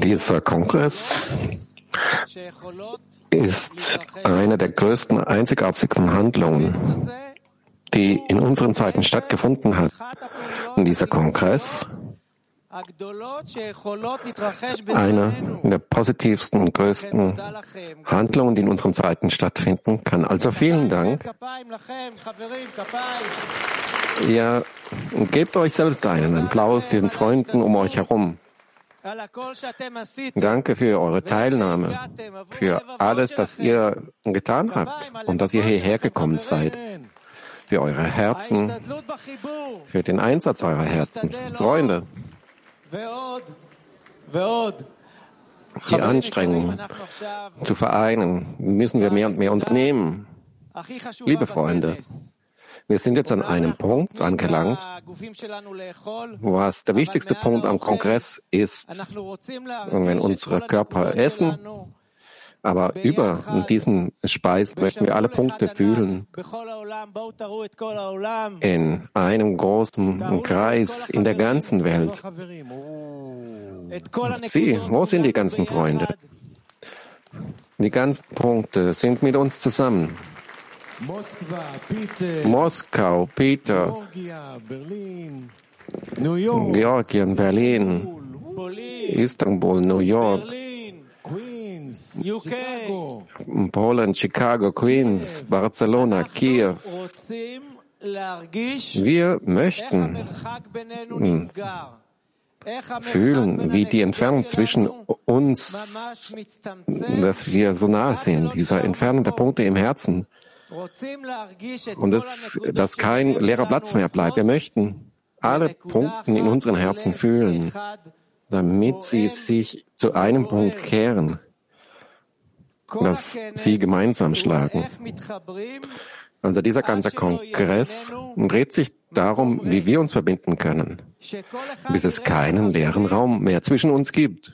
Dieser Kongress ist eine der größten, einzigartigsten Handlungen, die in unseren Zeiten stattgefunden hat. Und dieser Kongress eine der positivsten, und größten Handlungen, die in unseren Zeiten stattfinden kann. Also vielen Dank. Ihr gebt euch selbst einen Applaus den Freunden um euch herum. Danke für eure Teilnahme, für alles, das ihr getan habt und dass ihr hierher gekommen seid, für eure Herzen, für den Einsatz eurer Herzen. Freunde, die Anstrengung zu vereinen, müssen wir mehr und mehr unternehmen. Liebe Freunde, wir sind jetzt an einem Punkt angelangt, was der wichtigste Punkt am Kongress ist. Wenn unsere Körper essen, aber über diesen Speis möchten wir alle Punkte fühlen. In einem großen Kreis in der ganzen Welt. Sie, wo sind die ganzen Freunde? Die ganzen Punkte sind mit uns zusammen. Moskau, Peter, Georgien, Berlin, Istanbul, New York, Polen, Chicago, Queens, Barcelona, Kiew. Wir möchten fühlen, wie die Entfernung zwischen uns, dass wir so nah sind, dieser entfernte Punkte im Herzen und dass, dass kein leerer Platz mehr bleibt. Wir möchten alle Punkte in unseren Herzen fühlen, damit sie sich zu einem Punkt kehren, dass sie gemeinsam schlagen. Also dieser ganze Kongress dreht sich darum, wie wir uns verbinden können, bis es keinen leeren Raum mehr zwischen uns gibt,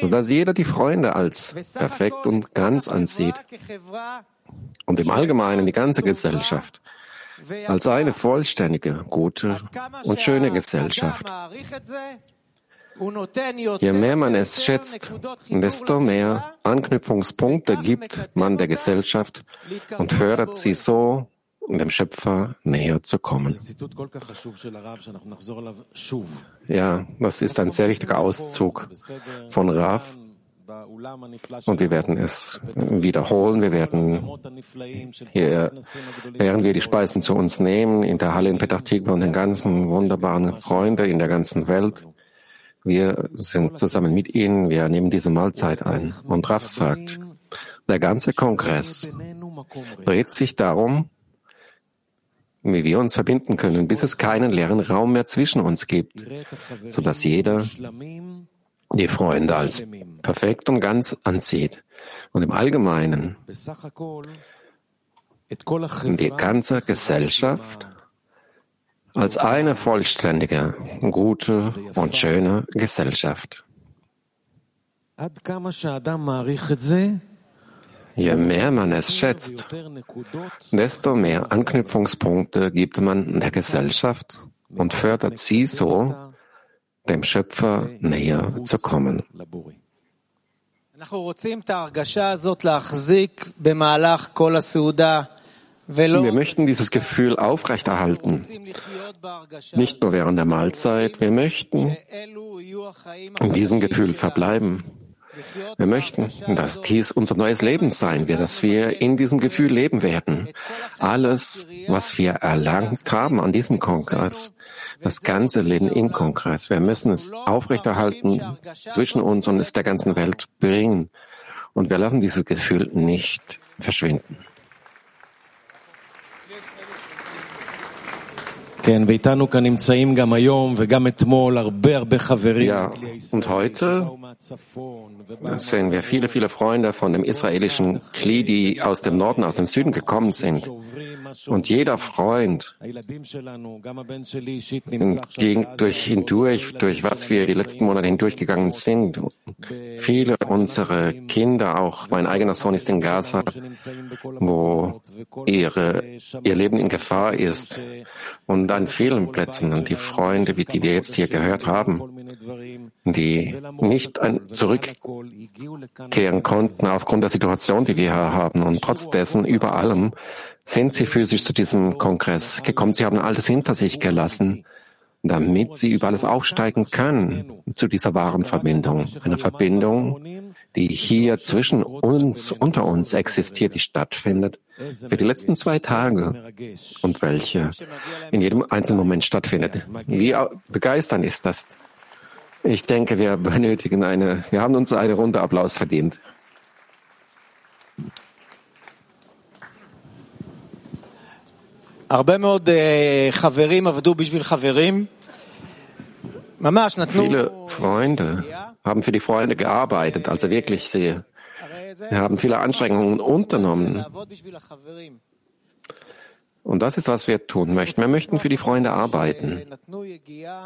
sodass jeder die Freunde als perfekt und ganz ansieht und im Allgemeinen die ganze Gesellschaft als eine vollständige, gute und schöne Gesellschaft. Je mehr man es schätzt, desto mehr Anknüpfungspunkte gibt man der Gesellschaft und fördert sie so, dem Schöpfer näher zu kommen. Ja, das ist ein sehr wichtiger Auszug von Rav, und wir werden es wiederholen. Wir werden hier, während wir die Speisen zu uns nehmen, in der Halle in Petah Tikva und den ganzen wunderbaren Freunden in der ganzen Welt, wir sind zusammen mit ihnen, wir nehmen diese Mahlzeit ein. Und Raff sagt, der ganze Kongress dreht sich darum, wie wir uns verbinden können, bis es keinen leeren Raum mehr zwischen uns gibt, sodass jeder die Freunde als perfekt und ganz anzieht. Und im Allgemeinen die ganze Gesellschaft als eine vollständige, gute und schöne Gesellschaft. Je mehr man es schätzt, desto mehr Anknüpfungspunkte gibt man der Gesellschaft und fördert sie so, dem Schöpfer näher zu kommen. Wir möchten dieses Gefühl aufrechterhalten, nicht nur während der Mahlzeit, wir möchten in diesem Gefühl verbleiben. Wir möchten, dass dies unser neues Leben sein wird, dass wir in diesem Gefühl leben werden. Alles, was wir erlangt haben an diesem Kongress, das ganze Leben im Kongress, wir müssen es aufrechterhalten zwischen uns und es der ganzen Welt bringen. Und wir lassen dieses Gefühl nicht verschwinden. Ja, und heute sehen wir viele, viele Freunde von dem israelischen Kli, die aus dem Norden, aus dem Süden gekommen sind. Und jeder Freund, ging durch hindurch, durch was wir die letzten Monate hindurchgegangen sind, viele unserer Kinder, auch mein eigener Sohn ist in Gaza, wo ihre, ihr Leben in Gefahr ist. Und an vielen Plätzen, und die Freunde, wie die wir jetzt hier gehört haben, die nicht zurückkehren konnten aufgrund der Situation, die wir hier haben. Und trotz dessen, über allem, sind sie physisch zu diesem Kongress gekommen. Sie haben alles hinter sich gelassen damit sie über alles aufsteigen können zu dieser wahren Verbindung. Eine Verbindung, die hier zwischen uns, unter uns existiert, die stattfindet für die letzten zwei Tage und welche in jedem einzelnen Moment stattfindet. Wie begeisternd ist das? Ich denke, wir benötigen eine, wir haben uns eine Runde Applaus verdient. הרבה מאוד חברים עבדו בשביל חברים. Viele Freunde haben für die Freunde gearbeitet, also wirklich, sie haben viele Anstrengungen unternommen. Und das ist, was wir tun möchten. Wir möchten für die Freunde arbeiten.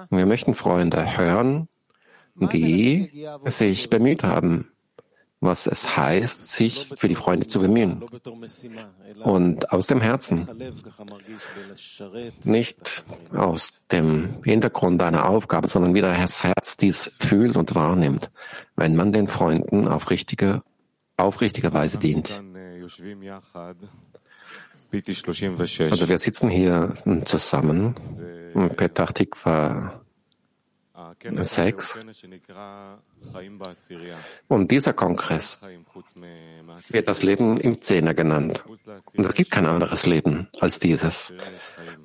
Wir möchten Freunde hören, die sich bemüht haben, was es heißt, sich für die Freunde zu bemühen. Und aus dem Herzen, nicht aus dem Hintergrund einer Aufgabe, sondern wie das Herz dies fühlt und wahrnimmt, wenn man den Freunden auf richtige, aufrichtige Weise dient. Also wir sitzen hier zusammen, Petach Tikva 6. Und dieser Kongress wird das Leben im Zehner genannt. Und es gibt kein anderes Leben als dieses.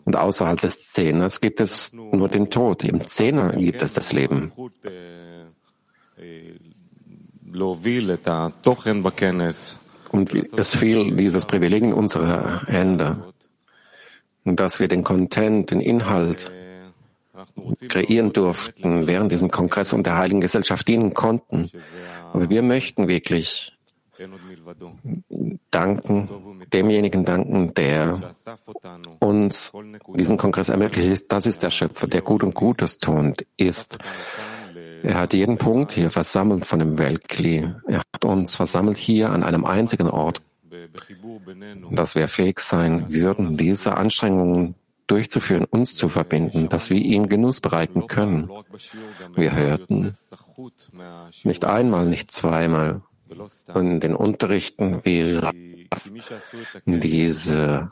Und außerhalb des Zehners gibt es nur den Tod. Im Zehner gibt es das Leben. Und es fiel dieses Privileg in unsere Hände, dass wir den Content, den Inhalt kreieren durften während diesem Kongress und der Heiligen Gesellschaft dienen konnten. Aber wir möchten wirklich danken, demjenigen danken, der uns diesen Kongress ermöglicht. Das ist der Schöpfer, der Gut und Gutes tut, ist. Er hat jeden Punkt hier versammelt von dem Weltkli. Er hat uns versammelt hier an einem einzigen Ort, dass wir fähig sein würden, diese Anstrengungen durchzuführen, uns zu verbinden, dass wir ihm Genuss bereiten können. Wir hörten nicht einmal, nicht zweimal in den Unterrichten, wie diese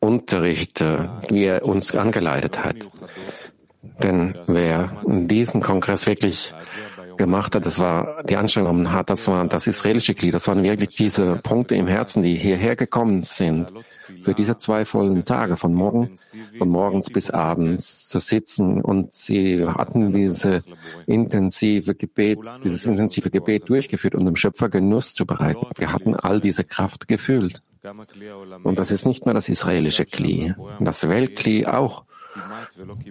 Unterrichte, wie er uns angeleitet hat. Denn wer diesen Kongress wirklich gemacht hat, das war die Anstrengung hat, das war das israelische Glied, das waren wirklich diese Punkte im Herzen, die hierher gekommen sind, für diese zwei vollen Tage von morgen, von morgens bis abends zu sitzen. Und sie hatten diese intensive Gebet, dieses intensive Gebet durchgeführt, um dem Schöpfer Genuss zu bereiten. Wir hatten all diese Kraft gefühlt. Und das ist nicht nur das israelische Kli, das Weltkli auch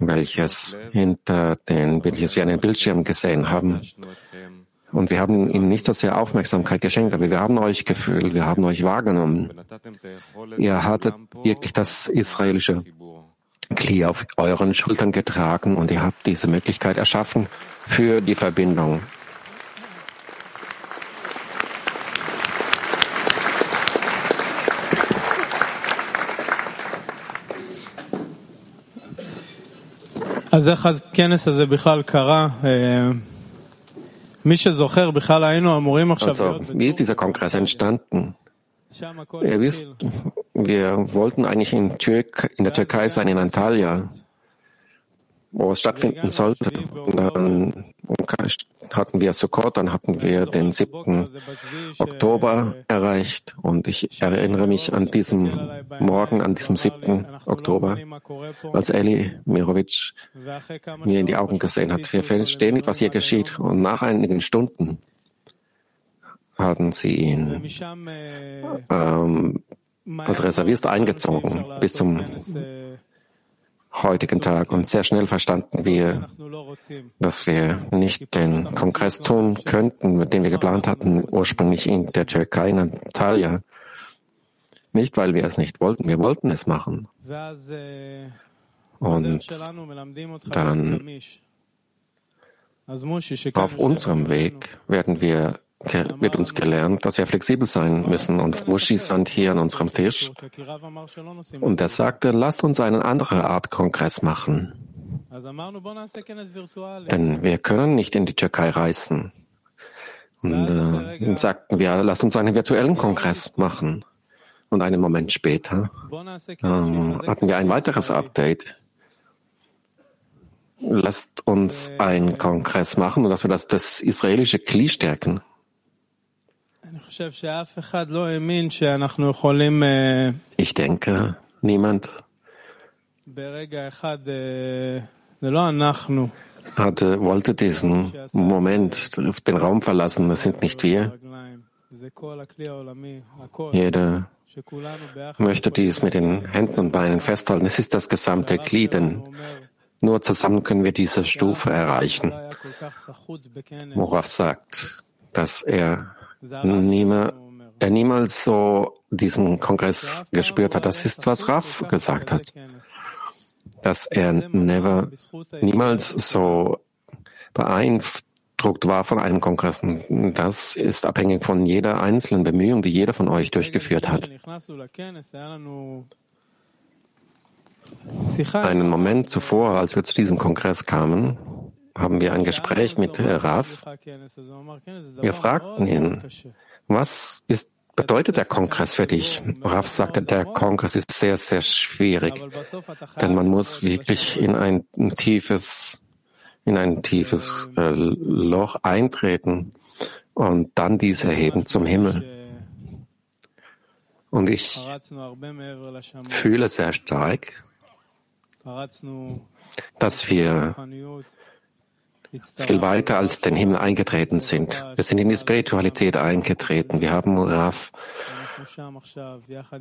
welches hinter den, welches wir den Bildschirm gesehen haben. Und wir haben ihnen nicht so sehr Aufmerksamkeit geschenkt, aber wir haben euch gefühlt, wir haben euch wahrgenommen. Ihr hattet wirklich das israelische Kli auf euren Schultern getragen und ihr habt diese Möglichkeit erschaffen für die Verbindung. אז איך הכנס הזה בכלל קרה? מי שזוכר, בכלל היינו אמורים עכשיו also, Wie ist dieser Kongress entstanden? Ihr wisst, wir wollten eigentlich in, Türk, in der Türkei sein, in Antalya, wo es stattfinden sollte. Dann hatten wir Sukkot, dann hatten wir den 7. Oktober erreicht und ich erinnere mich an diesem Morgen, an diesem 7. Oktober, als Eli Mirovic mir in die Augen gesehen hat. Wir verstehen nicht, was hier geschieht und nach einigen Stunden hatten sie ihn ähm, als Reservist eingezogen bis zum heutigen Tag. Und sehr schnell verstanden wir, dass wir nicht den Kongress tun könnten, den wir geplant hatten, ursprünglich in der Türkei, in Antalya. Nicht, weil wir es nicht wollten, wir wollten es machen. Und dann auf unserem Weg werden wir wird uns gelernt, dass wir flexibel sein müssen. Und Mushi stand hier an unserem Tisch und er sagte, lasst uns eine andere Art Kongress machen. Denn wir können nicht in die Türkei reisen. Und äh, sagten wir, lasst uns einen virtuellen Kongress machen. Und einen Moment später ähm, hatten wir ein weiteres Update. Lasst uns einen Kongress machen und dass wir das, das israelische Kli stärken. Ich denke, niemand hatte, wollte diesen Moment den Raum verlassen. Das sind nicht wir. Jeder möchte dies mit den Händen und Beinen festhalten. Es ist das gesamte Glied, denn nur zusammen können wir diese Stufe erreichen. Worauf sagt, dass er, niemals, er niemals so diesen Kongress gespürt hat. Das ist, was Raf gesagt hat. Dass er never, niemals so beeindruckt war von einem Kongress. Das ist abhängig von jeder einzelnen Bemühung, die jeder von euch durchgeführt hat. Einen Moment zuvor, als wir zu diesem Kongress kamen, haben wir ein Gespräch mit Raf. Wir fragten ihn, was ist, bedeutet der Kongress für dich? Raf sagte, der Kongress ist sehr, sehr schwierig, denn man muss wirklich in ein tiefes, in ein tiefes äh, Loch eintreten und dann dies erheben zum Himmel. Und ich fühle sehr stark, dass wir viel weiter als den Himmel eingetreten sind. Wir sind in die Spiritualität eingetreten. Wir haben Rav,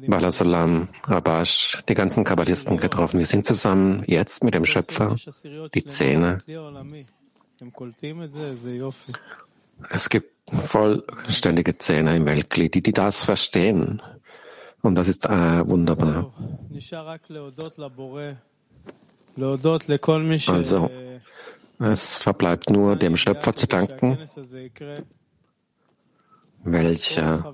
Balasolam, Rabash, die ganzen Kabbalisten getroffen. Wir sind zusammen jetzt mit dem Schöpfer, die Zähne. Es gibt vollständige Zähne im Weltglied, die, die das verstehen. Und das ist äh, wunderbar. Also, es verbleibt nur dem Schöpfer zu danken, welcher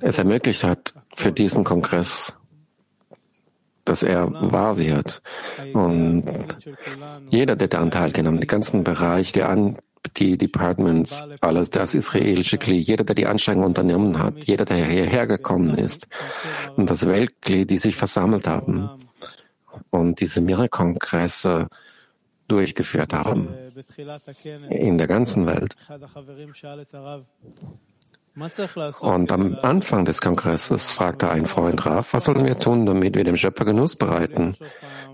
es ermöglicht hat für diesen Kongress, dass er wahr wird. Und jeder, der daran teilgenommen, die ganzen Bereiche, die, An die Departments, alles, das israelische Glied, jeder, der die Anstrengung unternommen hat, jeder, der hierher gekommen ist und das Weltglied, die sich versammelt haben und diese Mira-Kongresse durchgeführt haben in der ganzen Welt. Und am Anfang des Kongresses fragte ein Freund Raf, was sollen wir tun, damit wir dem Schöpfer Genuss bereiten?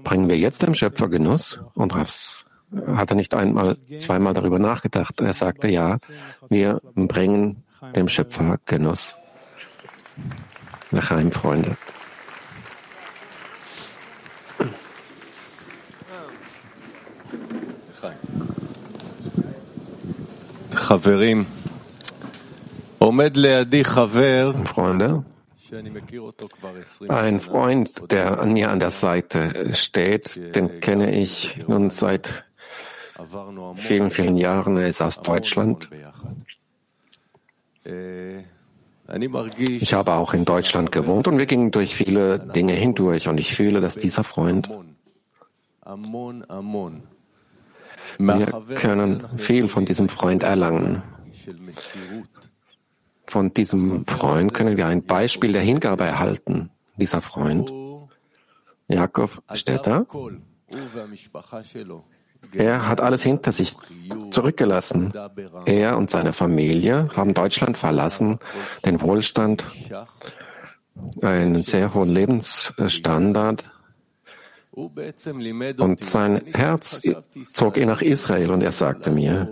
Bringen wir jetzt dem Schöpfer Genuss? Und Raf hatte nicht einmal, zweimal darüber nachgedacht. Er sagte, ja, wir bringen dem Schöpfer Genuss. Lechaim, Freunde. Freunde, ein Freund, der an mir an der Seite steht, den kenne ich nun seit vielen, vielen Jahren. Er ist aus Deutschland. Ich habe auch in Deutschland gewohnt und wir gingen durch viele Dinge hindurch und ich fühle, dass dieser Freund wir können viel von diesem Freund erlangen. Von diesem Freund können wir ein Beispiel der Hingabe erhalten. Dieser Freund, Jakob, steht da. Er hat alles hinter sich zurückgelassen. Er und seine Familie haben Deutschland verlassen, den Wohlstand, einen sehr hohen Lebensstandard. Und sein Herz zog ihn nach Israel und er sagte mir,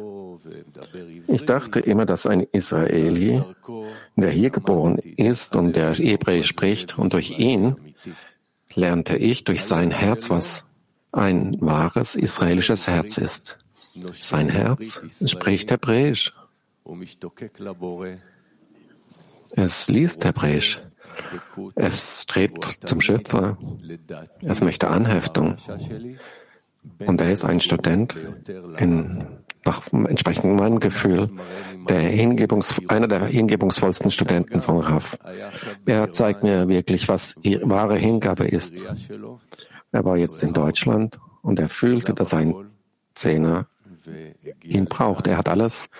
ich dachte immer, dass ein Israeli, der hier geboren ist und der Hebräisch spricht und durch ihn lernte ich durch sein Herz, was ein wahres israelisches Herz ist. Sein Herz spricht Hebräisch. Es liest Hebräisch. Es strebt zum Schöpfer. Es möchte Anheftung. Und er ist ein Student in nach entsprechend meinem Gefühl, der Hingebungs, einer der hingebungsvollsten Studenten von Rav. Er zeigt mir wirklich, was wahre Hingabe ist. Er war jetzt in Deutschland und er fühlte, dass ein Zehner ihn braucht. Er hat alles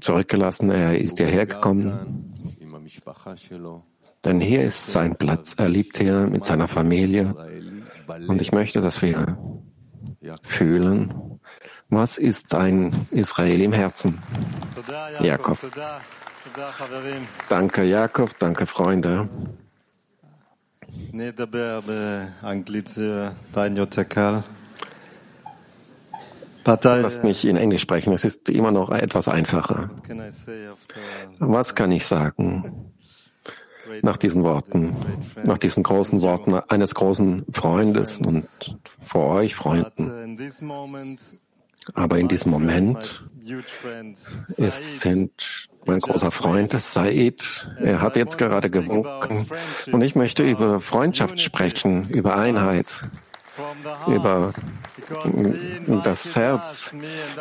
zurückgelassen. Er ist hierher gekommen. Denn hier ist sein Platz. Er liebt hier mit seiner Familie. Und ich möchte, dass wir fühlen, was ist ein Israel im Herzen? Jakob. Danke, Jakob. Danke, Freunde. Lasst mich in Englisch sprechen. Es ist immer noch etwas einfacher. Was kann ich sagen nach diesen Worten, nach diesen großen Worten eines großen Freundes und vor euch Freunden? Aber in diesem Moment es sind mein großer Freund Said. Er hat jetzt gerade gewunken und ich möchte über Freundschaft sprechen, über Einheit, über das Herz,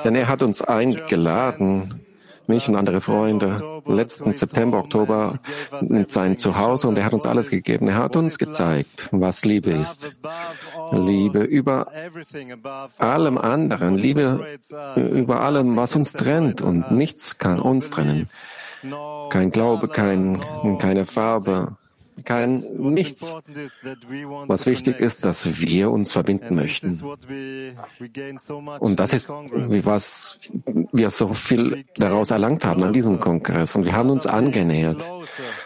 denn er hat uns eingeladen, mich und andere Freunde, letzten September, Oktober in sein Zuhause und er hat uns alles gegeben. Er hat uns gezeigt, was Liebe ist. Liebe über allem anderen, Liebe über allem, was uns trennt und nichts kann uns trennen. Kein Glaube, kein, keine Farbe, kein nichts. Was wichtig ist, dass wir uns verbinden möchten. Und das ist, was wir so viel daraus erlangt haben an diesem Kongress. Und wir haben uns angenähert,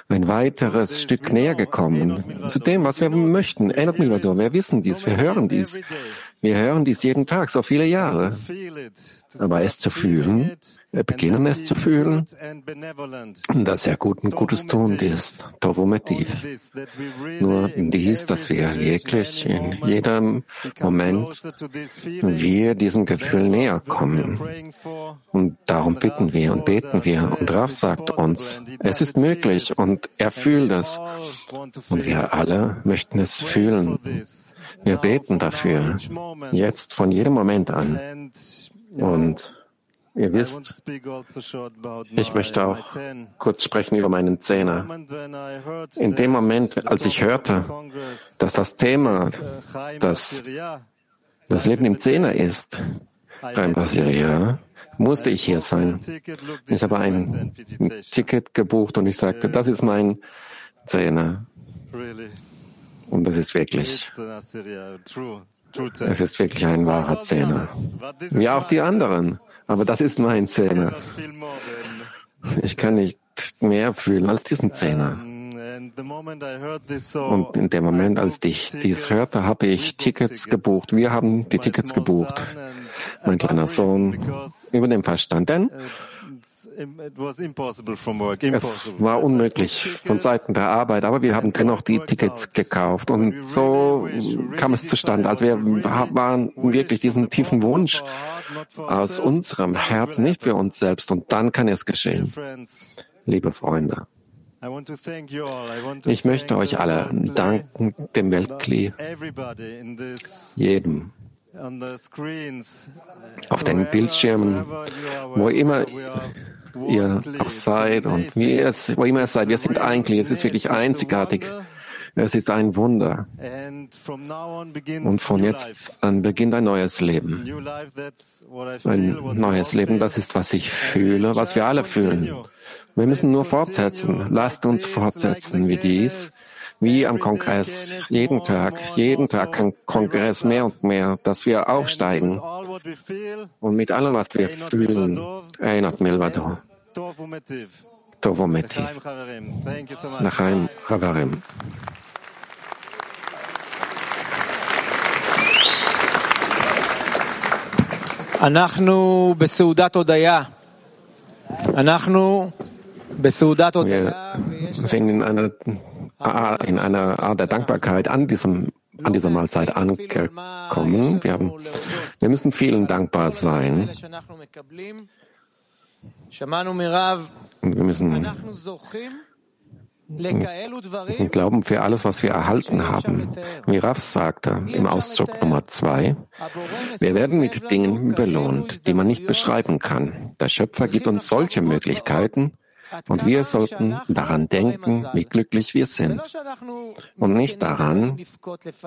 ein weiteres Stück näher gekommen zu dem, was wir möchten. Erinnert mich nur, wir wissen dies, wir hören dies. Wir hören dies jeden Tag, so viele Jahre. Aber es zu fühlen, wir beginnen es zu fühlen, dass er gut und Gutes tun ist, Tovometiv. Nur dies, dass wir wirklich in jedem Moment wir diesem Gefühl näher kommen. Und darum bitten wir und beten wir. Und Raf sagt uns, es ist möglich und er fühlt es. Und wir alle möchten es fühlen. Wir beten dafür, jetzt von jedem Moment an. Und ihr wisst, ich möchte auch kurz sprechen über meinen Zehner. In dem Moment, als ich hörte, dass das Thema, dass das Leben im Zehner ist, beim Basiria, musste ich hier sein. Ich habe ein Ticket gebucht und ich sagte, das ist mein Zehner. Und das ist wirklich, es ist wirklich ein wahrer Zehner. Wie auch die anderen. Aber das ist mein Zehner. Ich kann nicht mehr fühlen als diesen Zehner. Und in dem Moment, als ich dies hörte, habe ich Tickets gebucht. Wir haben die Tickets gebucht. Mein kleiner Sohn über den Verstand. Denn es war unmöglich von Seiten der Arbeit, aber wir haben dennoch die Tickets gekauft. Und so kam es zustande. Also wir waren wirklich diesen tiefen Wunsch aus unserem Herzen, nicht für uns selbst. Und dann kann es geschehen. Liebe Freunde, ich möchte euch alle danken, dem Weltkli, jedem, auf den Bildschirmen, wo immer ihr auch seid und wie es, wo immer ihr seid. Wir sind eigentlich, es ist wirklich einzigartig. Es ist ein Wunder. Und von jetzt an beginnt ein neues Leben. Ein neues Leben, das ist, was ich fühle, was wir alle fühlen. Wir müssen nur fortsetzen. Lasst uns fortsetzen wie dies wie am Kongress, jeden Tag, jeden Tag am Kongress mehr und mehr, dass wir aufsteigen. Und mit allem, was wir fühlen, erinnert Milvado. Tovometiv. Lachaim Havarim. אנחנו בסעודת הודיה. אנחנו בסעודת הודיה. Wir sind in einer in einer Art der Dankbarkeit an diesem an dieser Mahlzeit angekommen. Wir, haben, wir müssen vielen dankbar sein. Und wir müssen und glauben für alles, was wir erhalten haben. Wie Raff sagte im Ausdruck Nummer zwei, wir werden mit Dingen belohnt, die man nicht beschreiben kann. Der Schöpfer gibt uns solche Möglichkeiten, und wir sollten daran denken, wie glücklich wir sind. Und nicht daran,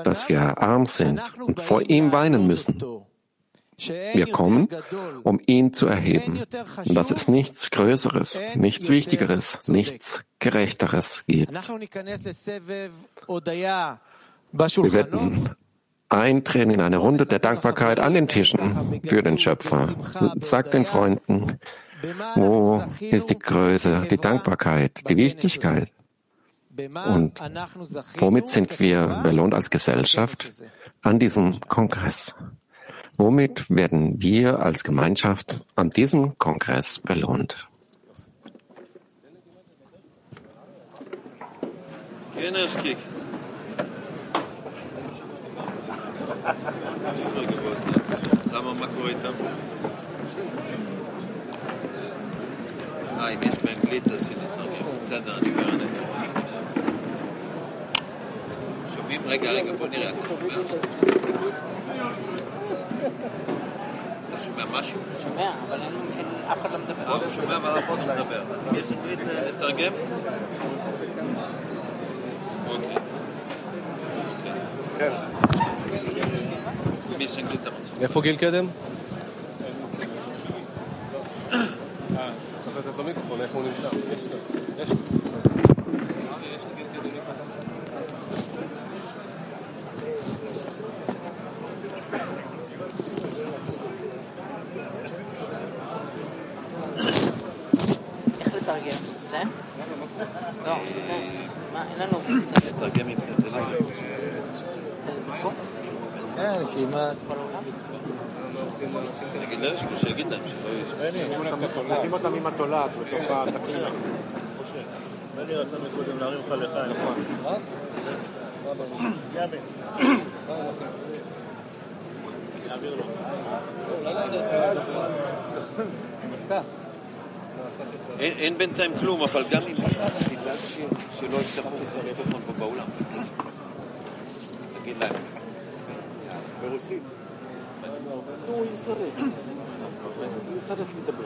dass wir arm sind und vor ihm weinen müssen. Wir kommen, um ihn zu erheben. Und dass es nichts Größeres, nichts Wichtigeres, nichts Gerechteres gibt. Wir werden eintreten in eine Runde der Dankbarkeit an den Tischen für den Schöpfer. Sagt den Freunden, wo ist die Größe, die Dankbarkeit, die Wichtigkeit? Und womit sind wir belohnt als Gesellschaft an diesem Kongress? Womit werden wir als Gemeinschaft an diesem Kongress belohnt? אה, אם יש באנגלית אז שנתרגם. בסדר, אני שומעים? רגע, רגע, בוא נראה, אתה שומע? אתה שומע משהו? שומע, אבל אף אחד לא מדבר. לא, הוא שומע, אבל אף אחד לא מדבר. אז יש אנגלית לתרגם? אוקיי. כן. יש אנגלית אתה רוצה? איפה גיל קדם? człowieku, bo jaką nim sam. אותם לך. אין- בינתיים כלום, אבל גם אם... שלא יפתחו טלפון פה באולם. תגיד להם. ברוסית. ويصرف يصرف بالدبل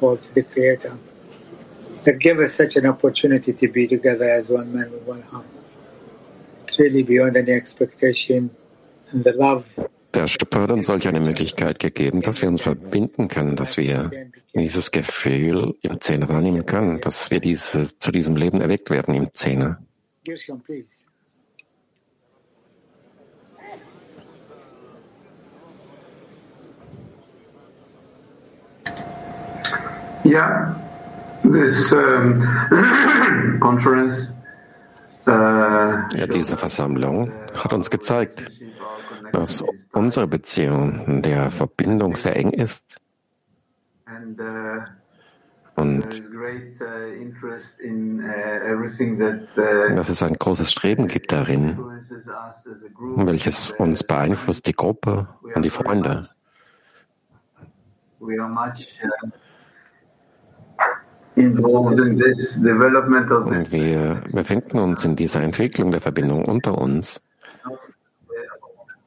fall to the Creator that gave us such an opportunity to be together as one man with one heart. It's really beyond any expectation, and the love Der Schöpfer hat uns solch eine Möglichkeit gegeben, dass wir uns verbinden können, dass wir dieses Gefühl im Zehner wahrnehmen können, dass wir dieses, zu diesem Leben erweckt werden im Zehner. Gershon, please. Yeah, this um, conference. Uh, Ja, diese Versammlung hat uns gezeigt, dass unsere Beziehung der Verbindung sehr eng ist uh, und uh, dass es ein großes Streben gibt darin, welches uns beeinflusst, die Gruppe und die Freunde. We are much uh, involved in this development of Und this. Wir befinden uns in dieser Entwicklung der Verbindung unter uns, not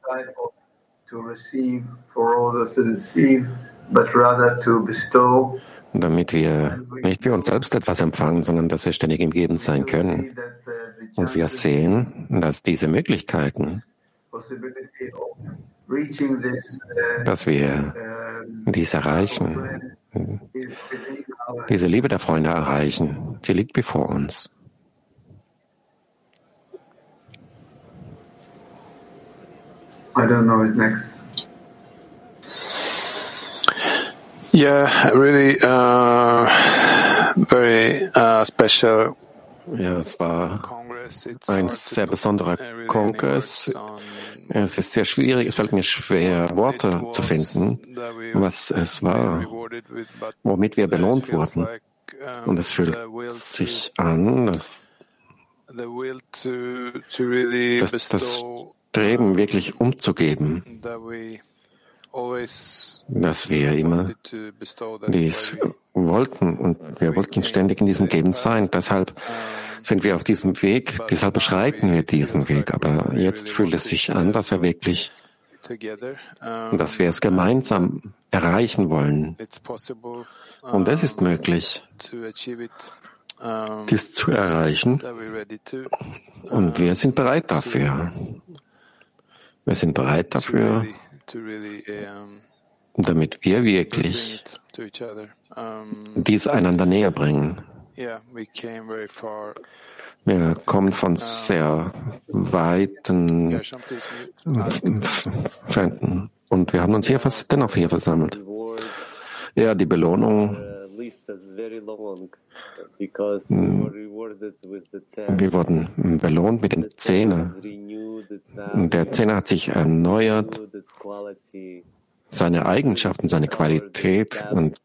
side of to receive for others to receive, but rather to bestow. damit wir nicht für uns selbst etwas empfangen, sondern dass wir ständig im Geben sein können. Uh, Und wir sehen, dass diese Möglichkeiten, uh, dass wir dies erreichen, diese Liebe der Freunde erreichen, sie liegt bevor uns. I don't know who's next. Yeah, really. Uh, very uh, special Ja, es war ein sehr besonderer Kongress. Es ist sehr schwierig, es fällt mir schwer, Worte zu finden, was es war, womit wir belohnt wurden. Und es fühlt sich an, dass really das, Streben wirklich umzugeben, dass wir immer dies wollten und wir wollten ständig in diesem Geben sein. Deshalb sind wir auf diesem Weg, deshalb beschreiten wir diesen Weg. Aber jetzt fühlt es sich an, dass wir wirklich, dass wir es gemeinsam erreichen wollen. Und es ist möglich, dies zu erreichen. Und wir sind bereit dafür. Wir sind bereit dafür, damit wir wirklich dies einander näher bringen. Wir kommen von sehr weiten. Fänden. Und wir haben uns hier fast dennoch hier versammelt. Ja, die Belohnung, because Mm. wir wurden belohnt mit den Zähnen. renewed its Der Zehner hat sich erneuert, seine Eigenschaften, seine Qualität. Und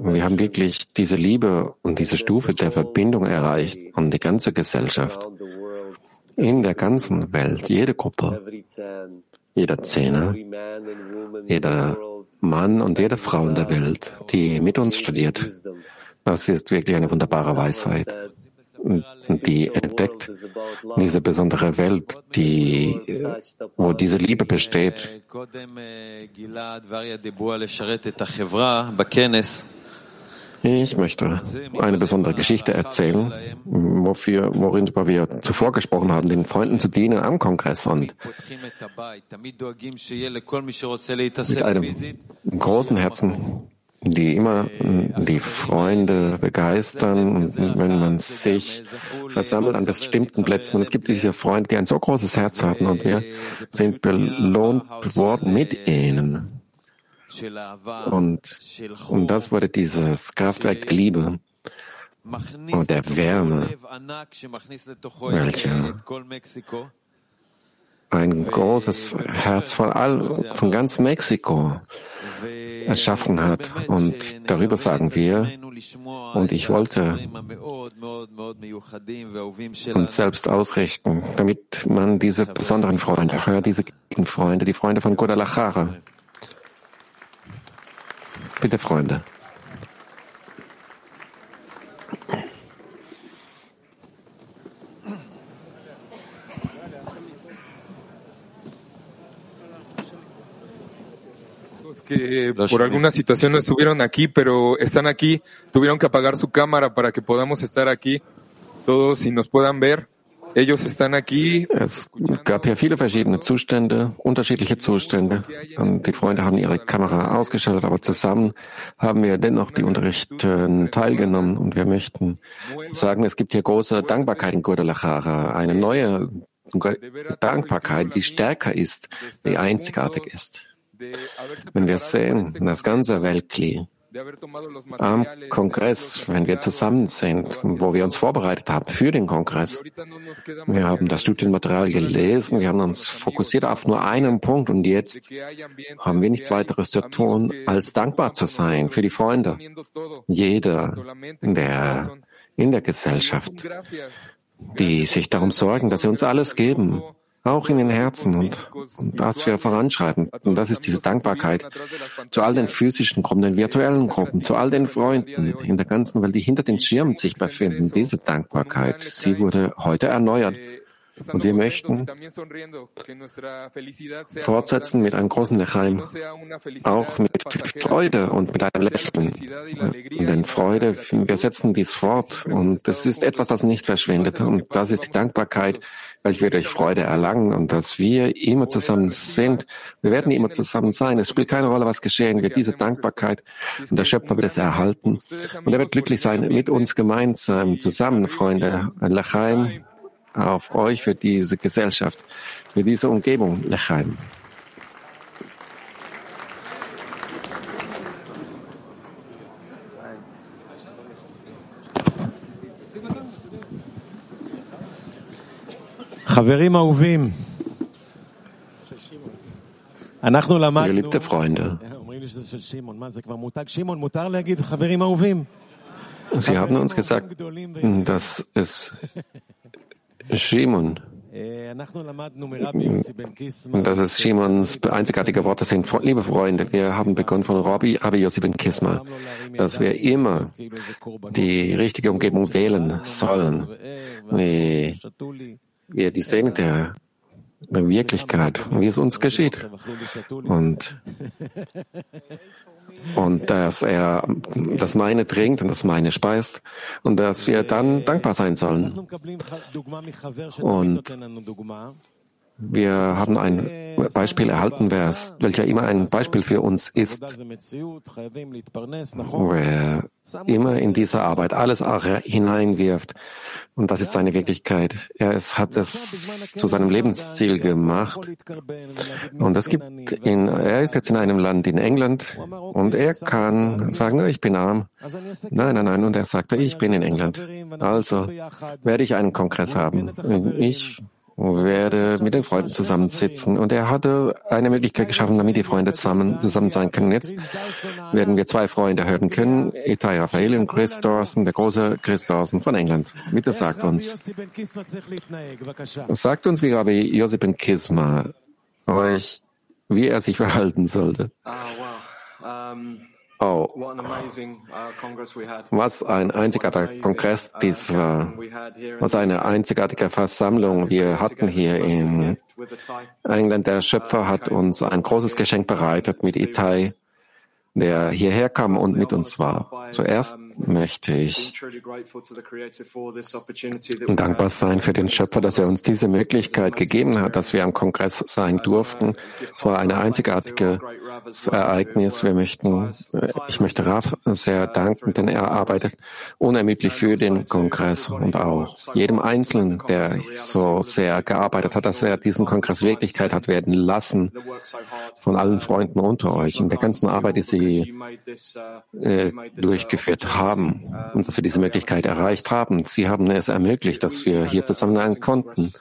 wir haben wirklich diese Liebe und diese Stufe der Verbindung erreicht und die ganze Gesellschaft. In der ganzen Welt, jede Gruppe, jeder Zehner, jeder Mann und jede Frau in der Welt, die mit uns studiert. Das ist wirklich eine wunderbare Weisheit, die entdeckt diese besondere Welt, die, wo diese Liebe besteht. Ich möchte eine besondere Geschichte erzählen, wofür, worin wir zuvor gesprochen haben, den Freunden zu dienen am Kongress und mit einem großen Herzen die immer die Freunde begeistern, wenn man sich versammelt an bestimmten Plätzen. Und es gibt diese Freunde, die ein so großes Herz hatten und wir sind belohnt worden mit ihnen. Und, und das wurde dieses Kraftwerk Liebe und der Wärme, welche ein großes Herz von all, von ganz Mexiko erschaffen hat. Und darüber sagen wir, und ich wollte uns selbst ausrichten, damit man diese besonderen Freunde hört, diese Freunde, die Freunde von Guadalajara. Bitte, Freunde. Que por alguna situación no estuvieron aquí, pero están aquí, tuvieron que apagar su cámara para que podamos estar aquí todos y nos puedan ver. Ellos están aquí. Es gab ja viele verschiedene Zustände, unterschiedliche Zustände. Und die Freunde haben ihre Kamera ausgeschaltet, aber zusammen haben wir dennoch die Unterrichten teilgenommen. Und wir möchten sagen, es gibt hier große Dankbarkeit in Guadalajara, eine neue Dankbarkeit, die stärker ist, die einzigartig ist. Wenn wir sehen, das ganze Weltkli am Kongress, wenn wir zusammen sind, wo wir uns vorbereitet haben für den Kongress, wir haben das Studienmaterial gelesen, wir haben uns fokussiert auf nur einen Punkt und jetzt haben wir nichts weiteres zu tun, als dankbar zu sein für die Freunde. Jeder, der in der Gesellschaft, die sich darum sorgen, dass sie uns alles geben, auch in den Herzen und, und das wir voranschreiben. Und das ist diese Dankbarkeit zu all den physischen Gruppen, den virtuellen Gruppen, zu all den Freunden in der ganzen Welt, die hinter den Schirmen sich befinden. Diese Dankbarkeit, sie wurde heute erneuert. Und wir möchten fortsetzen mit einem großen Lechaim, auch mit Freude und mit einem Lächeln. Denn Freude, wir setzen dies fort und das ist etwas, das nicht verschwindet. Und das ist die Dankbarkeit, welche wir durch Freude erlangen und dass wir immer zusammen sind. Wir werden immer zusammen sein. Es spielt keine Rolle, was geschehen wird. Diese Dankbarkeit und der Schöpfer wird es erhalten. Und er wird glücklich sein mit uns gemeinsam, zusammen, Freunde. Lechaim auf euch für diese Gesellschaft, für diese Umgebung, Lechaim. Geliebte Freunde, Sie haben uns gesagt, dass es Shimon das ist Shimons hm, einzigartige Worte sind, liebe Freunde, wir haben begonnen von Rabbi Abi Yossi ben Kisma, dass wir immer die richtige Umgebung wählen sollen, wie wir die Segen der Wirklichkeit, wie es uns geschieht. Und, und dass er das meine trinkt und das meine speist und dass wir dann dankbar sein sollen. Und wir haben ein Beispiel erhalten, welcher immer ein Beispiel für uns ist. Wer immer in dieser Arbeit alles hineinwirft, und das ist seine Wirklichkeit. Er hat es zu seinem Lebensziel gemacht. Und es gibt in, er ist jetzt in einem Land in England und er kann sagen, ich bin arm. Nein, nein, nein. Und er sagte, ich bin in England. Also werde ich einen Kongress haben. Ich werde mit den Freunden zusammensitzen. Und er hatte eine Möglichkeit geschaffen, damit die Freunde zusammen, zusammen sein können. Jetzt werden wir zwei Freunde hören können, Itai Raphael und Chris Dawson, der große Chris Dawson von England. Bitte sagt uns. Sagt uns, wie Rabbi Josip Ben Kisma euch, wie er sich verhalten sollte. Ah, wow. um Oh, uh, was ein einzigartiger Kongress dies war. Was eine einzigartige Versammlung wir hatten hier in. England. Der Schöpfer hat uns ein großes Geschenk bereitet mit Itai, der hierher kam und mit uns war. Zuerst möchte ich dankbar sein für den Schöpfer, dass er uns diese Möglichkeit gegeben hat, dass wir am Kongress sein durften. Es war ein einzigartiges Ereignis. Wir möchten, äh, ich möchte Raf sehr danken, denn er arbeitet unermüdlich für den Kongress und auch jedem Einzelnen, der so sehr gearbeitet hat, dass er diesen Kongress Wirklichkeit hat werden lassen von allen Freunden unter euch und der ganzen Arbeit, die sie äh, durchgeführt haben und dass wir diese Möglichkeit erreicht haben. Sie haben es ermöglicht, dass wir hier zusammen sein konnten.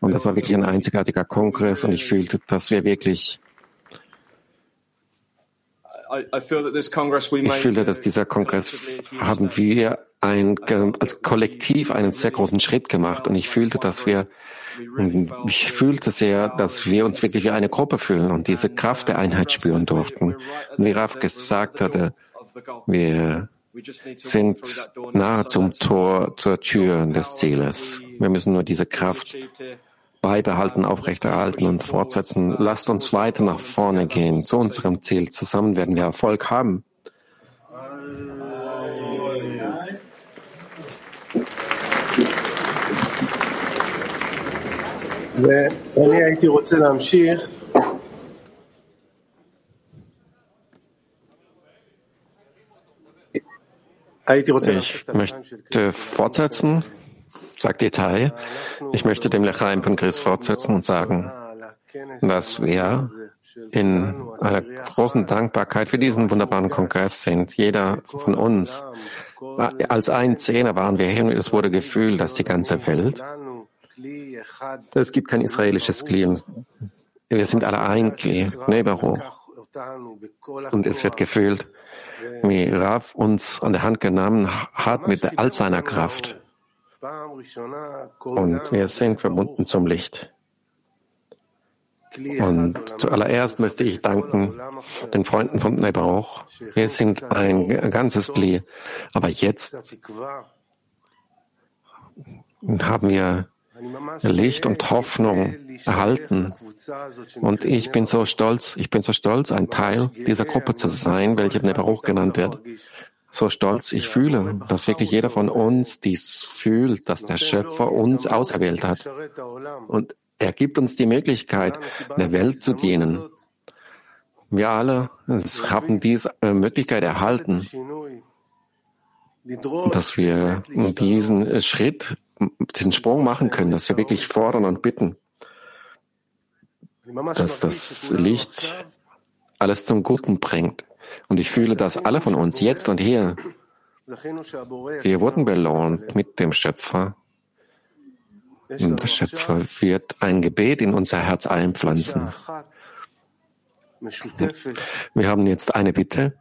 Und das war wirklich ein einzigartiger Kongress und ich fühlte, dass wir wirklich, I, I feel that this Congress we ich made fühlte, dass dieser Kongress haben wir ein, als Kollektiv einen sehr großen Schritt gemacht und ich fühlte, dass wir, und ich fühlte sehr, dass wir uns wirklich wie eine Gruppe fühlen und diese Kraft der Einheit spüren durften. Und wie Raf gesagt hatte, wir sind nahe zum Tor, zur Tür des Zieles. Wir müssen nur diese Kraft beibehalten, aufrechterhalten und fortsetzen. Lasst uns weiter nach vorne gehen zu unserem Ziel. Zusammen werden wir Erfolg haben. ואני הייתי רוצה להמשיך הייתי רוצה להמשיך Ich möchte fortsetzen, sagt Detail. Ich möchte dem Lechaim von Chris fortsetzen und sagen, dass wir in einer großen Dankbarkeit für diesen wunderbaren Kongress sind. Jeder von uns, als ein Zehner waren wir hier und es wurde gefühlt, dass die ganze Welt, es gibt kein israelisches Kli. Wir sind alle ein Kli, Nebero. Und es wird gefühlt, wie Rav uns an der Hand genommen hat mit all seiner Kraft. Und wir sind verbunden zum Licht. Und zuallererst möchte ich danken den Freunden von Nebrauch. Wir sind ein ganzes Kli. Aber jetzt haben wir Licht und Hoffnung erhalten. Und ich bin so stolz, ich bin so stolz, ein Teil dieser Gruppe zu sein, welche Nebaruch genannt wird. So stolz, ich fühle, dass wirklich jeder von uns dies fühlt, dass der Schöpfer uns auserwählt hat. Und er gibt uns die Möglichkeit, der Welt zu dienen. Wir alle haben diese Möglichkeit erhalten, dass wir diesen Schritt diesen Sprung machen können, dass wir wirklich fordern und bitten, dass das Licht alles zum Guten bringt. Und ich fühle, dass alle von uns jetzt und hier, wir wurden belohnt mit dem Schöpfer, Und der Schöpfer wird ein Gebet in unser Herz einpflanzen. Wir haben jetzt eine Bitte,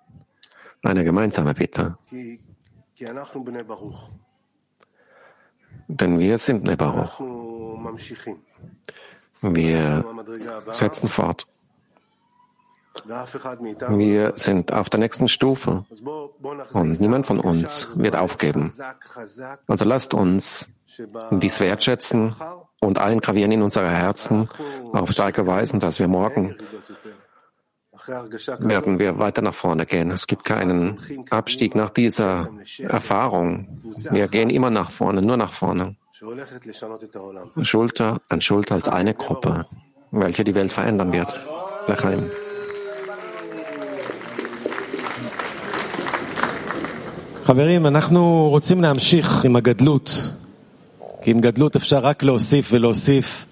eine gemeinsame Bitte. Denn wir sind Nebaruch. Wir setzen fort. Wir sind auf der nächsten Stufe und niemand von uns wird aufgeben. Also lasst uns dies wertschätzen und eingravieren in unsere Herzen auf starke Weisen, dass wir morgen werden wir weiter nach vorne gehen. Es gibt keinen Abstieg nach dieser Erfahrung. Wir gehen immer nach vorne, nur nach vorne. Schulter an Schulter als eine Gruppe, welche die Welt verändern wird. Lechaim. חברים, אנחנו רוצים להמשיך עם הגדלות, כי עם גדלות אפשר רק להוסיף ולהוסיף.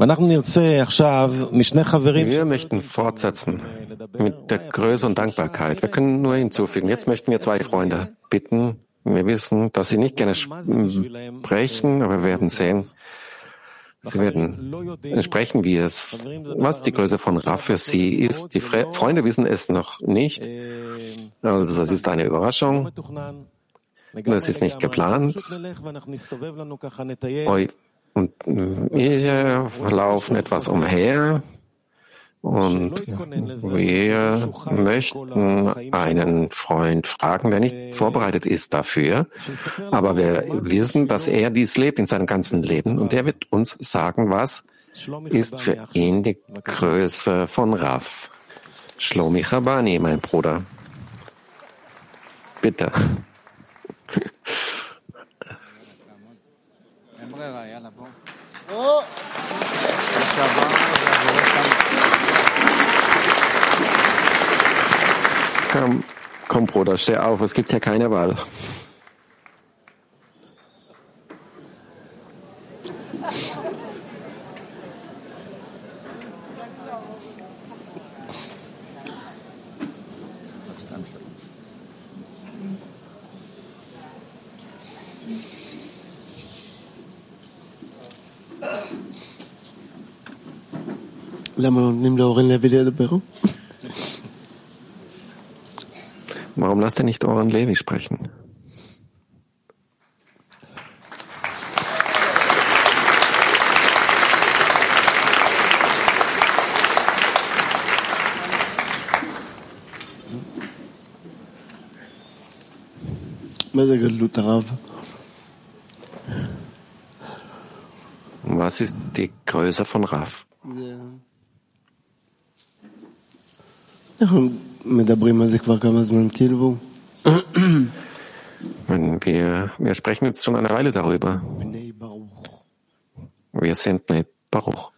ואנחנו נרצה עכשיו משני חברים... Wir möchten fortsetzen mit der Größe und Dankbarkeit. Wir können nur hinzufügen. Jetzt möchten wir zwei Freunde bitten. Wir wissen, dass sie nicht gerne sprechen, aber wir werden sehen, Sie werden sprechen, wie es, was die Größe von Raff für Sie ist. Die Fre Freunde wissen es noch nicht. Also es ist eine Überraschung. Das ist nicht geplant. Und wir laufen etwas umher. Und wir möchten einen Freund fragen, der nicht vorbereitet ist dafür, aber wir wissen, dass er dies lebt in seinem ganzen Leben und er wird uns sagen, was ist für ihn die Größe von Raf. Shlomi Chabani, mein Bruder. Bitte. Oh. Komm, komm, Bruder, steh auf, es gibt ja keine Wahl. למה נותנים לאורן לוי לדבר? Warum lasst ihr nicht euren Levi sprechen? Was ist die Größe von Rav? Ja. Wir, wir sprechen jetzt schon eine Weile darüber. Wir sind Bnei Baruch.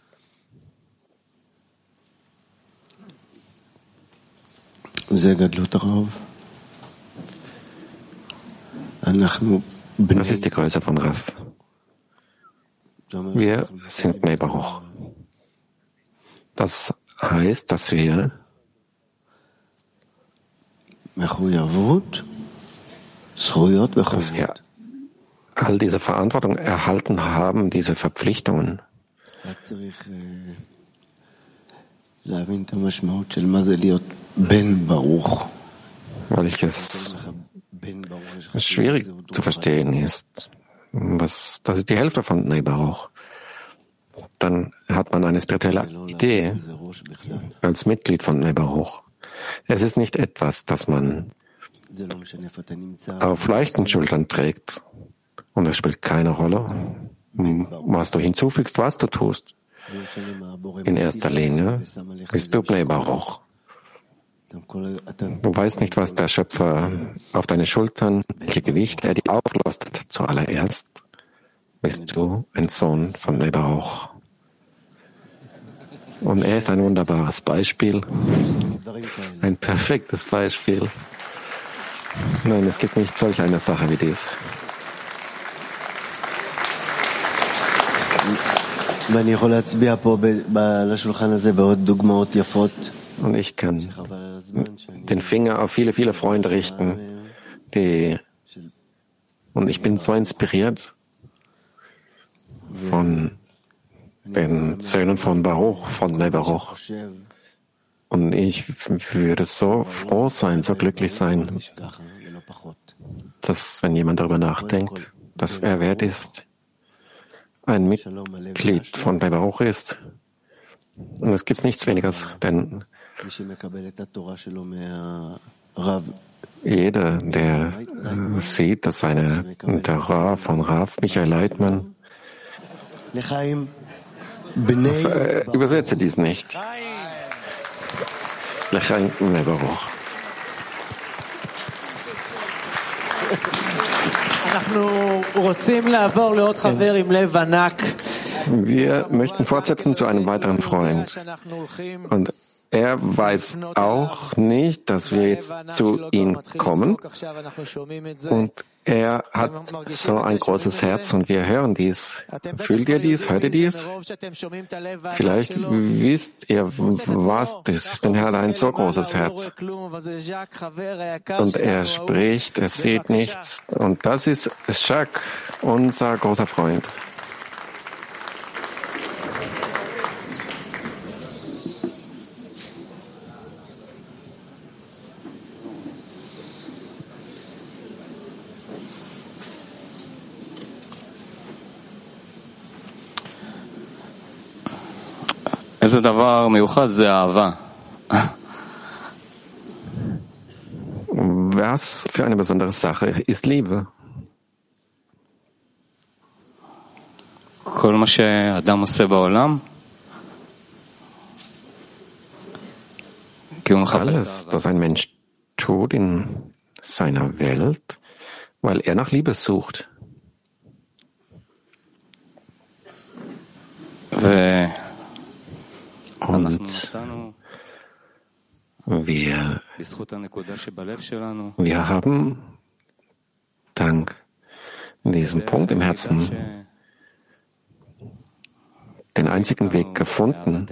Was ist die Größe von Rav. Wir sind Bnei Das heißt, dass wir dass wir all diese Verantwortung erhalten haben, diese Verpflichtungen. Welches schwierig zu verstehen ist. Was, das ist die Hälfte von Bnei Baruch. Dann hat man eine spirituelle Idee als Mitglied von Bnei Baruch. Es ist nicht etwas, das man auf leichten Schultern trägt. Und es spielt keine Rolle, was du hinzufügst, was du tust. In erster Linie bist du Bnei Baruch. Du weißt nicht, was der Schöpfer auf deine Schultern, welche Gewicht er dir auflastet. Zuallererst bist du ein Sohn von Bnei Baruch. Und er ist ein wunderbares Beispiel, ein perfektes Beispiel. Nein, es gibt nicht solch eine Sache wie dies. Und ich kann den Finger auf viele, viele Freunde richten, die, und ich bin so inspiriert von den Söhnen von Baruch, von Bnei Baruch. Und ich würde so froh sein, so glücklich sein, dass wenn jemand darüber nachdenkt, dass er wert ist, ein Mitglied von Baruch ist. Und es gibt nichts weniger, denn jeder, der sieht, dass eine Torah von Rav Michael Leitmann übersetze dies nicht. Lechaim. Wir möchten fortsetzen zu einem weiteren Freund. Und er weiß auch nicht, dass wir jetzt zu ihm kommen. Und er hat so ein großes Herz und wir hören dies. Fühlt ihr dies? Hört ihr dies? Vielleicht wisst ihr, was das ist, denn er hat ein so großes Herz. Und er spricht, er sieht nichts. Und das ist Jacques, unser großer Freund. איזה דבר מיוחד זה אהבה. Was für eine besondere Sache ist Liebe? כל מה שאדם עושה בעולם, כי הוא מחפש Alles, was ein Mensch tut in seiner Welt, weil er nach Liebe sucht. ו... Und wir, wir haben dank diesem Punkt im Herzen den einzigen Weg gefunden,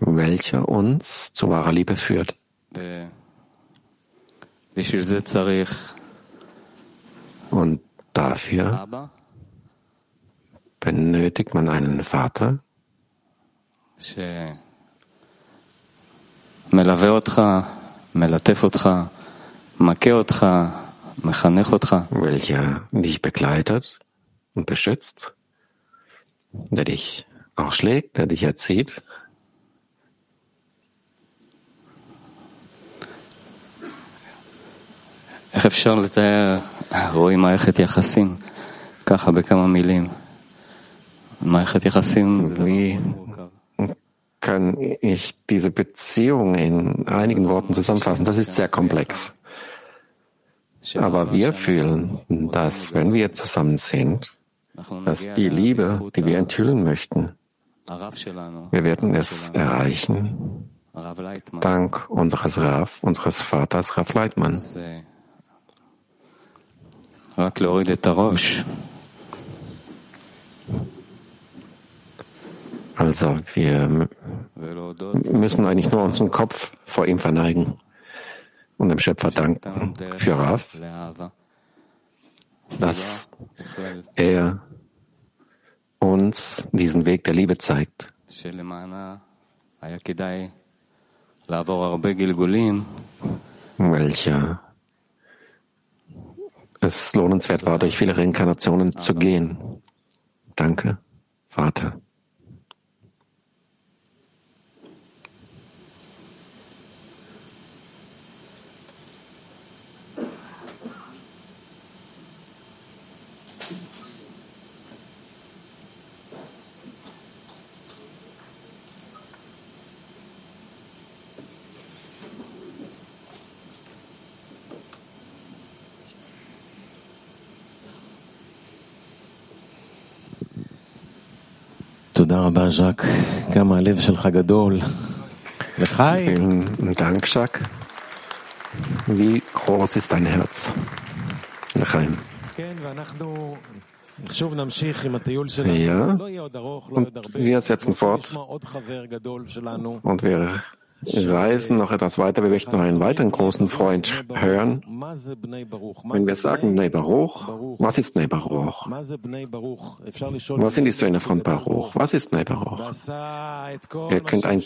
welcher uns zu wahrer Liebe führt. Und dafür benötigt man einen Vater, מלווה אותך, מלטף אותך, מכה אותך, מחנך אותך. welcher dich begleitet und beschützt, der dich auch schlägt, der dich erzieht. איך אפשר לתאר, רואי מערכת יחסים, ככה בכמה מילים. Wie kann ich diese Beziehung in einigen Worten zusammenfassen? Das ist sehr komplex. Aber wir fühlen, dass wenn wir zusammen sind, dass die Liebe, die wir enthüllen möchten, wir werden es erreichen, dank unseres Rav, unseres Vaters Rav Leitmann. Also wir müssen eigentlich nur unseren Kopf vor ihm verneigen und dem Schöpfer danken für Rav, dass er uns diesen Weg der Liebe zeigt. Welcher es lohnenswert war, durch viele Reinkarnationen zu gehen. Danke, Vater. תודה רבה, ז'אק. כמה הלב שלך גדול. לחיים. Vielen Dank, Jacques. Wie groß ist dein Herz? Lechaim. כן, ואנחנו שוב נמשיך עם הטיול שלנו. Ja. לא יהיה עוד ארוך, לא עוד Und הרבה. wir setzen רוצים fort לשמוע עוד חבר גדול שלנו. und wir reisen noch etwas weiter. Wir möchten noch einen weiteren großen Freund hören. Wenn wir sagen Bnei Baruch, was ist Bnei Baruch? Was sind die Söhne von Baruch? Was ist Bnei Baruch? Ihr könnt ein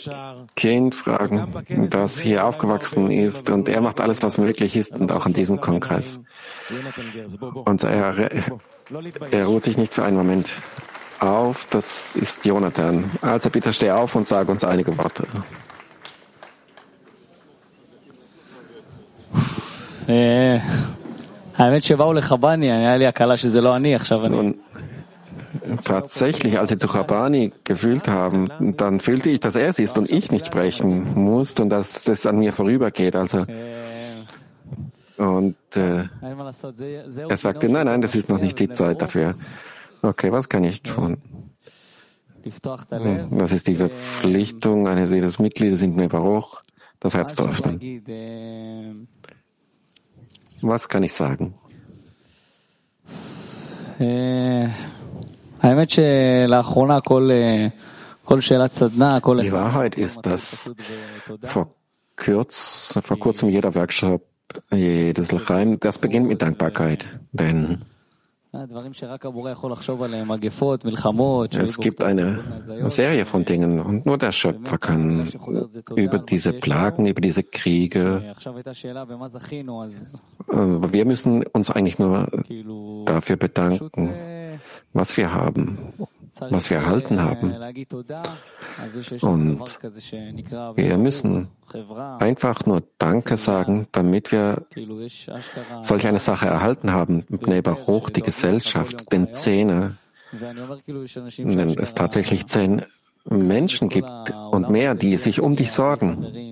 Kind fragen, das hier aufgewachsen ist und er macht alles, was möglich ist und auch an diesem Kongress. Und er, er ruht sich nicht für einen Moment auf. Das ist Jonathan. Also bitte steh auf und sag uns einige Worte. Tatsächlich, als sie zu Chabani gefühlt haben, dann fühlte ich, dass er es ist und ich nicht sprechen muss und dass es an mir vorübergeht. Also und äh, er sagte, nein, nein, das ist noch nicht die Zeit dafür. Okay, was kann ich tun? Das ist die Verpflichtung eines jedes Mitgliedes in mir Baruch, das Herz zu öffnen. Was kann ich sagen? Die Wahrheit ist, dass vor, kurz, vor kurzem jeder Workshop, jedes Lachaim, das beginnt mit Dankbarkeit. Denn es gibt eine Serie von Dingen und nur der Schöpfer kann über diese Plagen, über diese Kriege. Wir müssen uns eigentlich nur dafür bedanken, was wir haben, was wir erhalten haben. Und wir müssen einfach nur Danke sagen, damit wir solch eine Sache erhalten haben. Bnei Baruch, die Gesellschaft, den Zehner, wenn es tatsächlich zehn Menschen gibt und mehr, die sich um dich sorgen.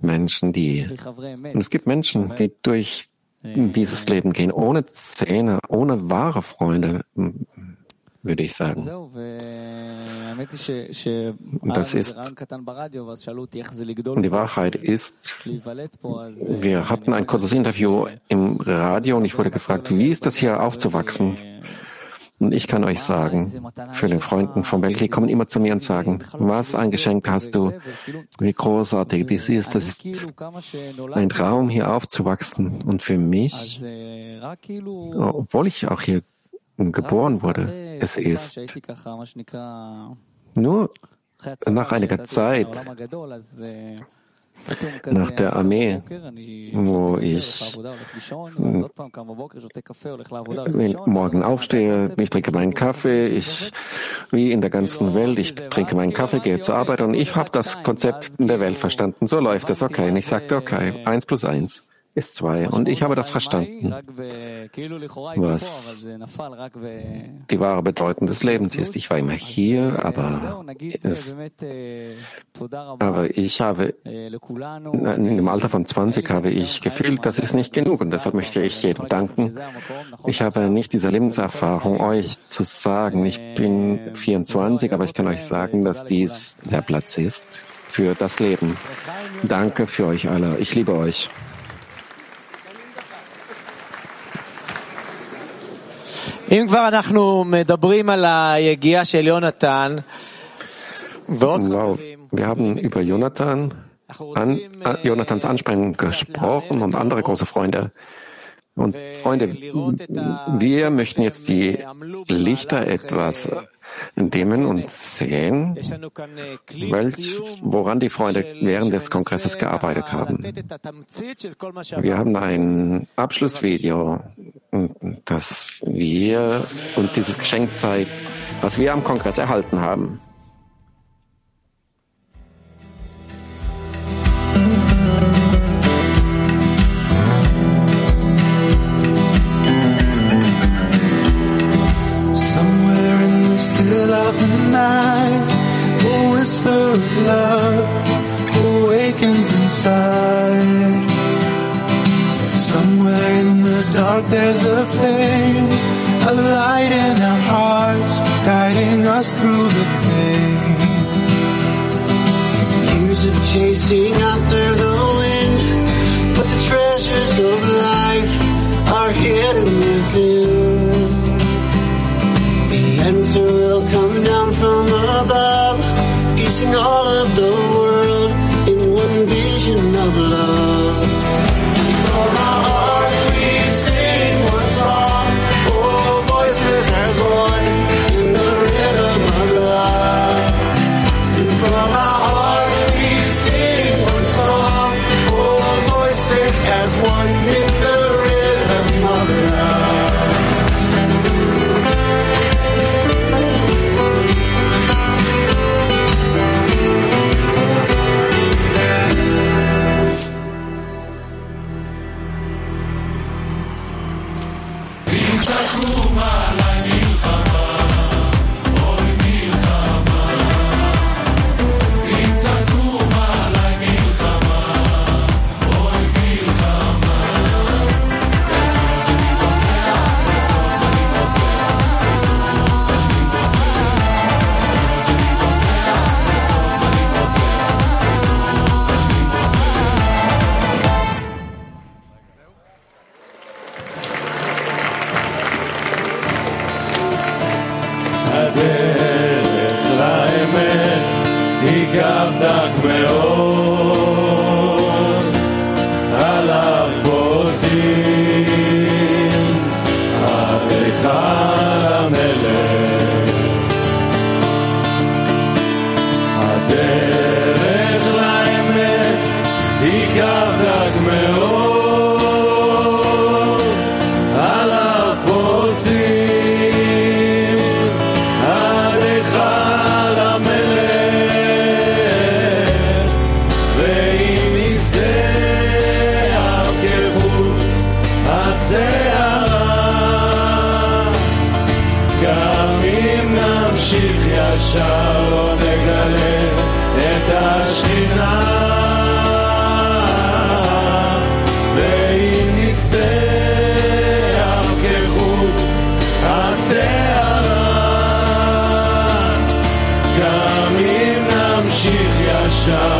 Menschen, die, und es gibt Menschen, die durch dieses Leben gehen, ohne Zähne, ohne wahre Freunde, würde ich sagen. Das ist, und die Wahrheit ist, wir hatten ein kurzes Interview im Radio und ich wurde gefragt, wie ist das hier aufzuwachsen? Und ich kann euch sagen, für den Freunden von Belgien kommen immer zu mir und sagen, was ein Geschenk hast du, wie großartig dies ist. Das ist ein Traum, hier aufzuwachsen. Und für mich, obwohl ich auch hier geboren wurde, es ist nur nach einiger Zeit, nach der Armee, wo ich morgen aufstehe, ich trinke meinen Kaffee, ich, wie in der ganzen Welt, ich trinke meinen Kaffee, gehe zur Arbeit und ich habe das Konzept in der Welt verstanden. So läuft es, okay. Und ich sagte, okay, eins plus eins ist zwei. Und ich habe das verstanden, was die wahre Bedeutung des Lebens ist. Ich war immer hier, aber, es, aber ich habe, in dem Alter von 20 habe ich gefühlt, das ist nicht genug und deshalb möchte ich jedem danken. Ich habe nicht diese Lebenserfahrung, euch zu sagen, ich bin 24, aber ich kann euch sagen, dass dies der Platz ist für das Leben. Danke für euch alle. Ich liebe euch. אם כבר אנחנו מדברים על היגיעה של יונתן ועוד חברים, wir haben über Jonathan, an, Jonathans Ansprechen gesprochen und andere große Freunde. Und Freunde, wir möchten jetzt die Lichter etwas dimmen und sehen, welch, woran die Freunde während des Kongresses gearbeitet haben. Wir haben ein Abschlussvideo, dass wir uns dieses Geschenk zeigt, was wir am Kongress erhalten haben. Night, a whisper of love awakens inside. Somewhere in the dark there's a flame, a light in our hearts, guiding us through the pain. Years of chasing after the wind, but the treasures of life are hidden within. Answer will come down from above, piecing all of the world in one vision of love. show.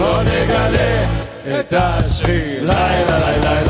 לא נגלה את השיר. לילה לילה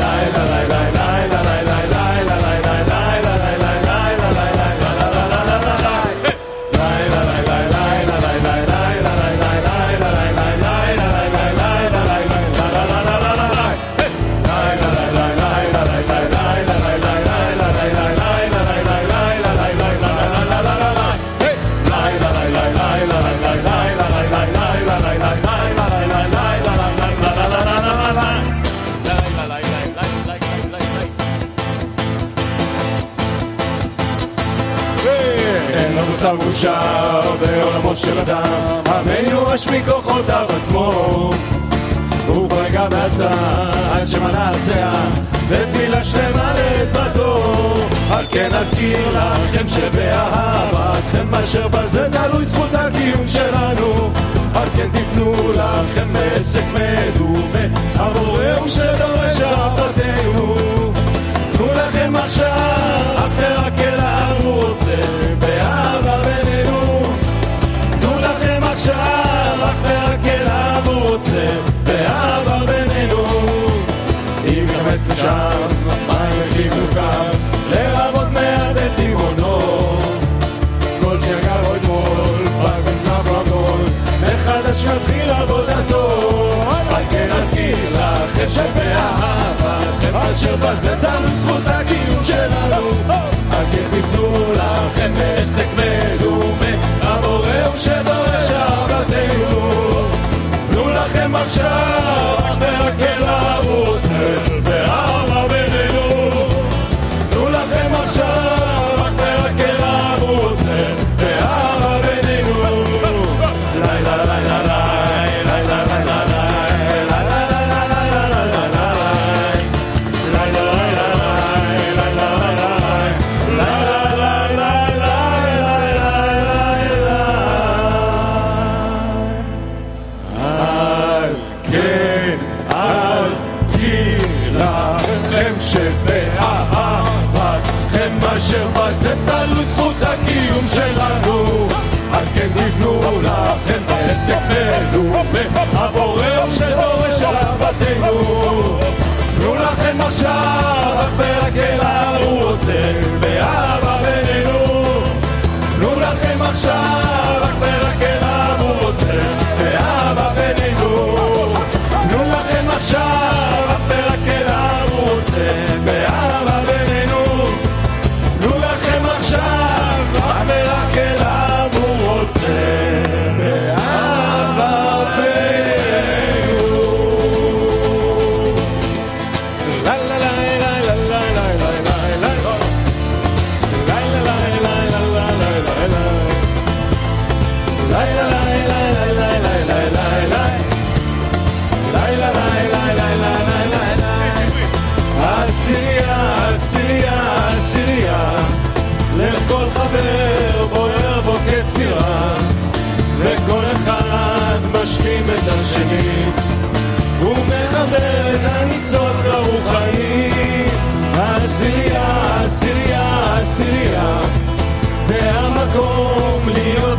נזכיר לכם שבאהבתכם אשר בזה תלוי זכות הקיום שלנו על כן תבנו לכם עסק מדומה הבורא הוא שדורש אהבתנו תנו לכם עכשיו אותנו זכות הקיום שלנו. כן תיתנו לכם עסק מדומה הבורא הוא שדורש אהבתנו. תנו לכם עכשיו אשר בזה תלוי זכות הקיום שלנו על כן תבנו לכם עסק מדומה הבורא הוא שדורש אהבתנו תנו לכם עכשיו אך ורק אליו הוא רוצה באהבה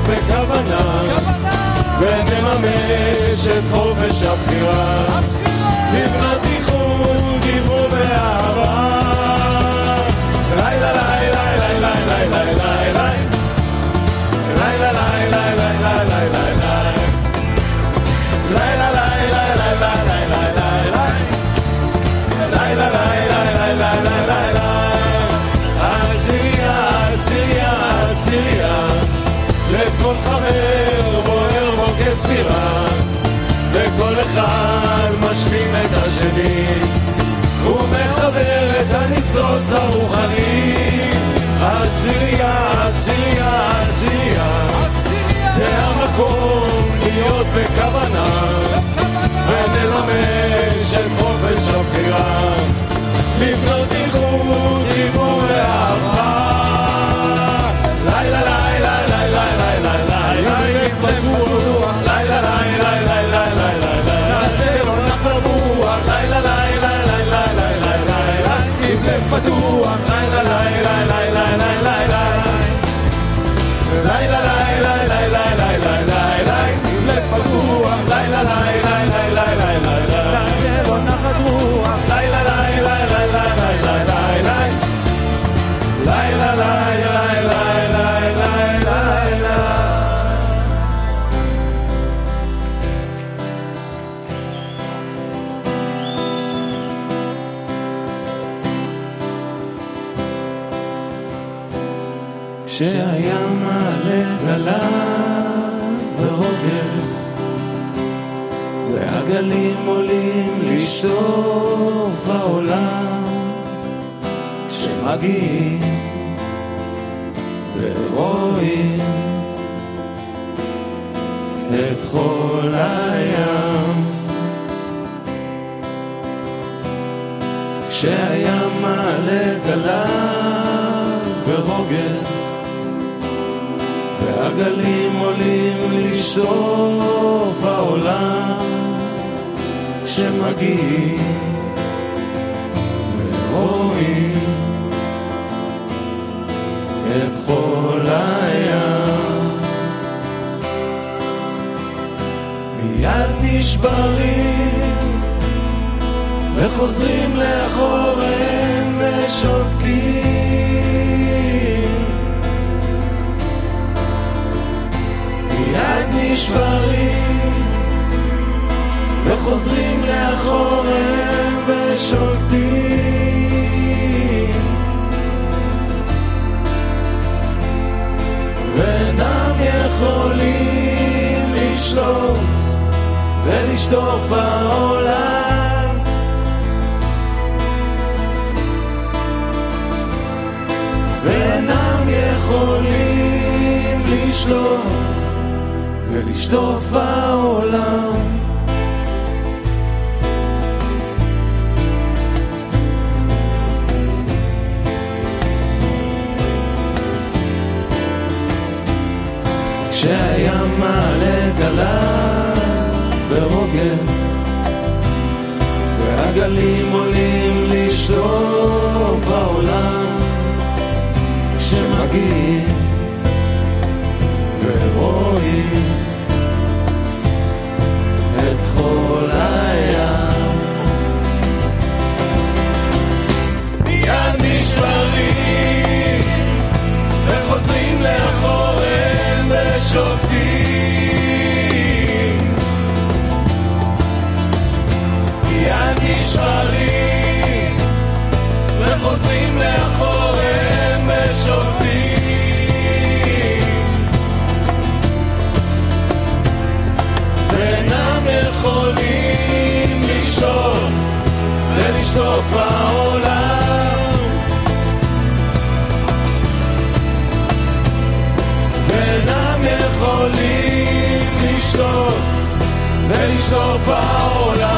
בכוונה, ונממש את חופש הבחירה. כספירה, וכל אחד משלים את השני, ומחבר את הניצוץ הרוחני. עשייה, עשייה, עשייה, זה המקום להיות בכוונה, ונלמש את חופש הבחירה, לבנות איחוד, כשמגיעים ורואים את חול הים. כשהים מעלה גליו ברוגז והגלים עולים לשטוף העולם כשמגיעים ורואים חול הים. מיד נשברים וחוזרים לאחור הם ושותקים מיד נשברים וחוזרים לאחור הם ושותקים לשטוף העולם. ואינם יכולים לשלוט ולשטוף העולם. כשהים מעלה גלה ברוגז והגלים עולים לשטוף העולם כשמגיעים ורואים את חול הים. מיד נשברים וחוזרים לאחור הם ושותים מיד נשברים וחוזרים לאחור הם ושותים ואינם יכולים לשאול ולשטוף העולם ואינם יכולים לשטוף ולשטוף העולם